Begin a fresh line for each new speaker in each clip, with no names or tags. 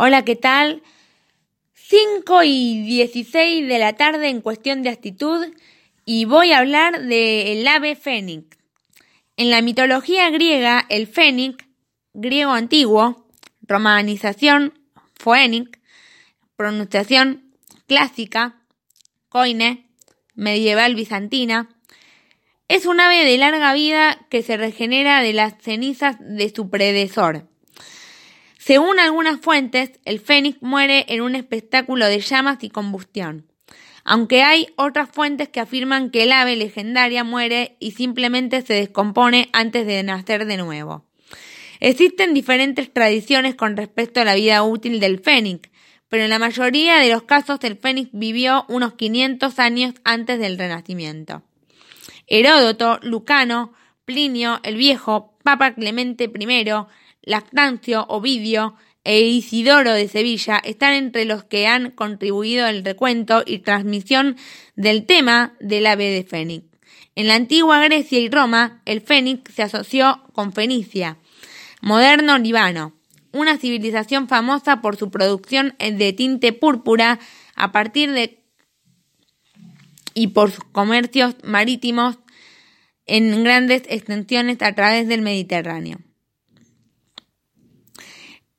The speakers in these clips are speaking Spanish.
Hola, ¿qué tal? 5 y 16 de la tarde en cuestión de actitud y voy a hablar del ave fénix. En la mitología griega, el fénix, griego antiguo, romanización, phoenix, pronunciación clásica, coine, medieval bizantina, es un ave de larga vida que se regenera de las cenizas de su predecesor. Según algunas fuentes, el fénix muere en un espectáculo de llamas y combustión, aunque hay otras fuentes que afirman que el ave legendaria muere y simplemente se descompone antes de nacer de nuevo. Existen diferentes tradiciones con respecto a la vida útil del fénix, pero en la mayoría de los casos el fénix vivió unos 500 años antes del Renacimiento. Heródoto, Lucano, Plinio el Viejo, Papa Clemente I, Lactancio, Ovidio e Isidoro de Sevilla están entre los que han contribuido al recuento y transmisión del tema del ave de Fénix. En la antigua Grecia y Roma, el fénix se asoció con Fenicia, moderno Líbano, una civilización famosa por su producción de tinte púrpura a partir de y por sus comercios marítimos en grandes extensiones a través del Mediterráneo.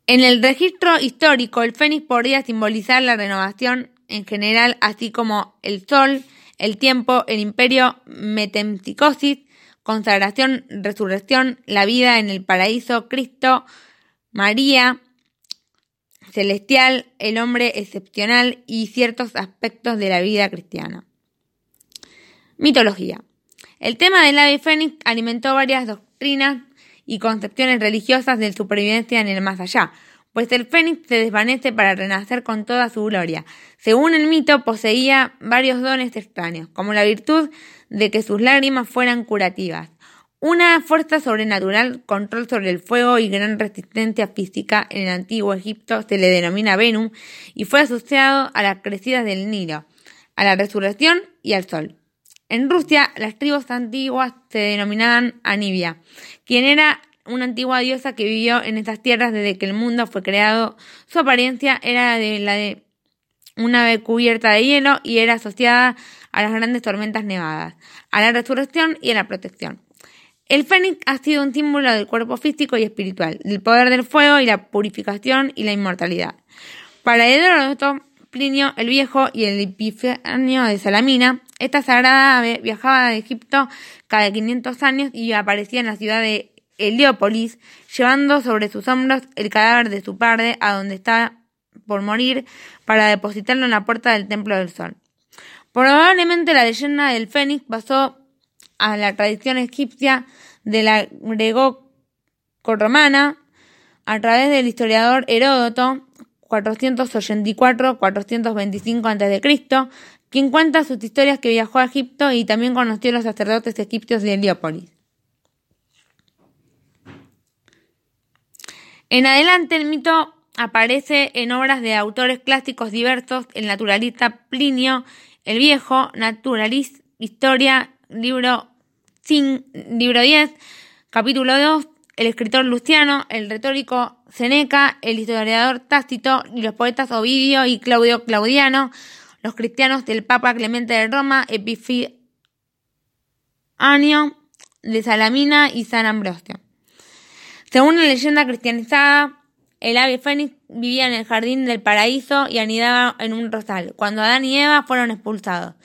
En el registro histórico, el fénix podría simbolizar la renovación en general, así como el sol, el tiempo, el imperio, metempsicosis, consagración, resurrección, la vida en el paraíso, Cristo, María, celestial, el hombre excepcional y ciertos aspectos de la vida cristiana. Mitología. El tema del ave fénix alimentó varias doctrinas y concepciones religiosas de supervivencia en el más allá, pues el fénix se desvanece para renacer con toda su gloria. Según el mito, poseía varios dones extraños, como la virtud de que sus lágrimas fueran curativas, una fuerza sobrenatural, control sobre el fuego y gran resistencia física en el antiguo Egipto se le denomina Venus y fue asociado a las crecidas del Nilo, a la resurrección y al sol. En Rusia, las tribus antiguas se denominaban Anivia, quien era una antigua diosa que vivió en estas tierras desde que el mundo fue creado. Su apariencia era de la de una ave cubierta de hielo y era asociada a las grandes tormentas nevadas, a la resurrección y a la protección. El fénix ha sido un símbolo del cuerpo físico y espiritual, del poder del fuego y la purificación y la inmortalidad. Para Heródoto, Plinio el Viejo y el Epifanio de Salamina, esta sagrada ave viajaba de Egipto cada 500 años y aparecía en la ciudad de Heliópolis, llevando sobre sus hombros el cadáver de su padre a donde estaba por morir para depositarlo en la puerta del Templo del Sol. Probablemente la leyenda del Fénix pasó a la tradición egipcia de la greco-romana a través del historiador Heródoto, 484-425 a.C., quien cuenta sus historias que viajó a Egipto y también conoció a los sacerdotes egipcios de Heliópolis. En adelante el mito aparece en obras de autores clásicos diversos, el naturalista Plinio el Viejo, Naturalis, Historia, libro, libro 10, capítulo 2, el escritor Luciano, el retórico Seneca, el historiador Tácito y los poetas Ovidio y Claudio Claudiano, los cristianos del Papa Clemente de Roma, año de Salamina y San Ambrosio. Según la leyenda cristianizada, el ave fénix vivía en el jardín del paraíso y anidaba en un rosal, cuando Adán y Eva fueron expulsados.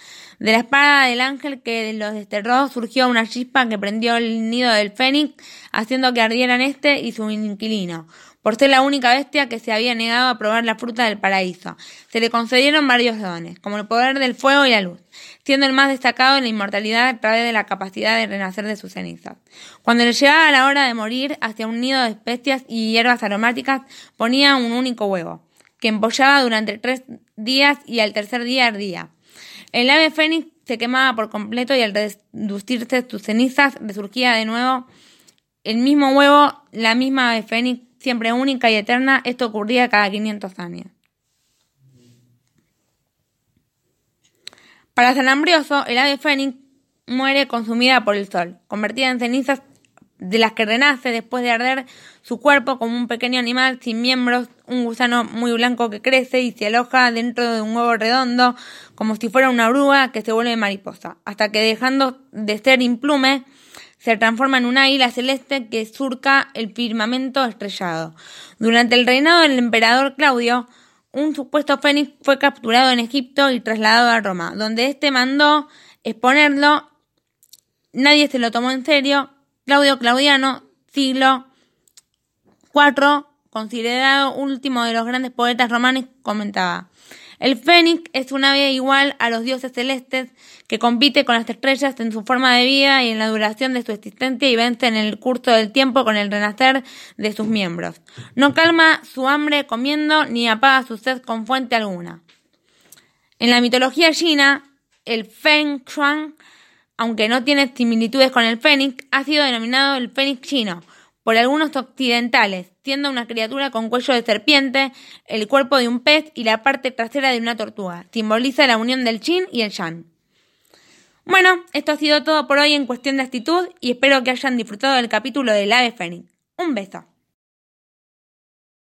De la espada del ángel que los desterró surgió una chispa que prendió el nido del fénix, haciendo que ardieran este y su inquilino, por ser la única bestia que se había negado a probar la fruta del paraíso. Se le concedieron varios dones, como el poder del fuego y la luz, siendo el más destacado en la inmortalidad a través de la capacidad de renacer de sus cenizas. Cuando le llegaba la hora de morir, hacia un nido de especias y hierbas aromáticas ponía un único huevo, que empollaba durante tres días y al tercer día ardía. El ave fénix se quemaba por completo y al reducirse sus cenizas resurgía de nuevo el mismo huevo, la misma ave fénix, siempre única y eterna. Esto ocurría cada 500 años. Para San Ambrioso, el ave fénix muere consumida por el sol, convertida en cenizas de las que renace después de arder su cuerpo como un pequeño animal sin miembros, un gusano muy blanco que crece y se aloja dentro de un huevo redondo, como si fuera una oruga que se vuelve mariposa, hasta que dejando de ser implume, se transforma en una águila celeste que surca el firmamento estrellado. Durante el reinado del emperador Claudio, un supuesto fénix fue capturado en Egipto y trasladado a Roma, donde éste mandó exponerlo. Nadie se lo tomó en serio. Claudio Claudiano, siglo IV, considerado último de los grandes poetas romanos, comentaba. El fénix es un ave igual a los dioses celestes que compite con las estrellas en su forma de vida y en la duración de su existencia y vence en el curso del tiempo con el renacer de sus miembros. No calma su hambre comiendo ni apaga su sed con fuente alguna. En la mitología china, el Feng Shuang, aunque no tiene similitudes con el fénix, ha sido denominado el fénix chino por algunos occidentales, siendo una criatura con cuello de serpiente, el cuerpo de un pez y la parte trasera de una tortuga. Simboliza la unión del yin y el yang. Bueno, esto ha sido todo por hoy en cuestión de actitud y espero que hayan disfrutado del capítulo del ave fénix. Un beso.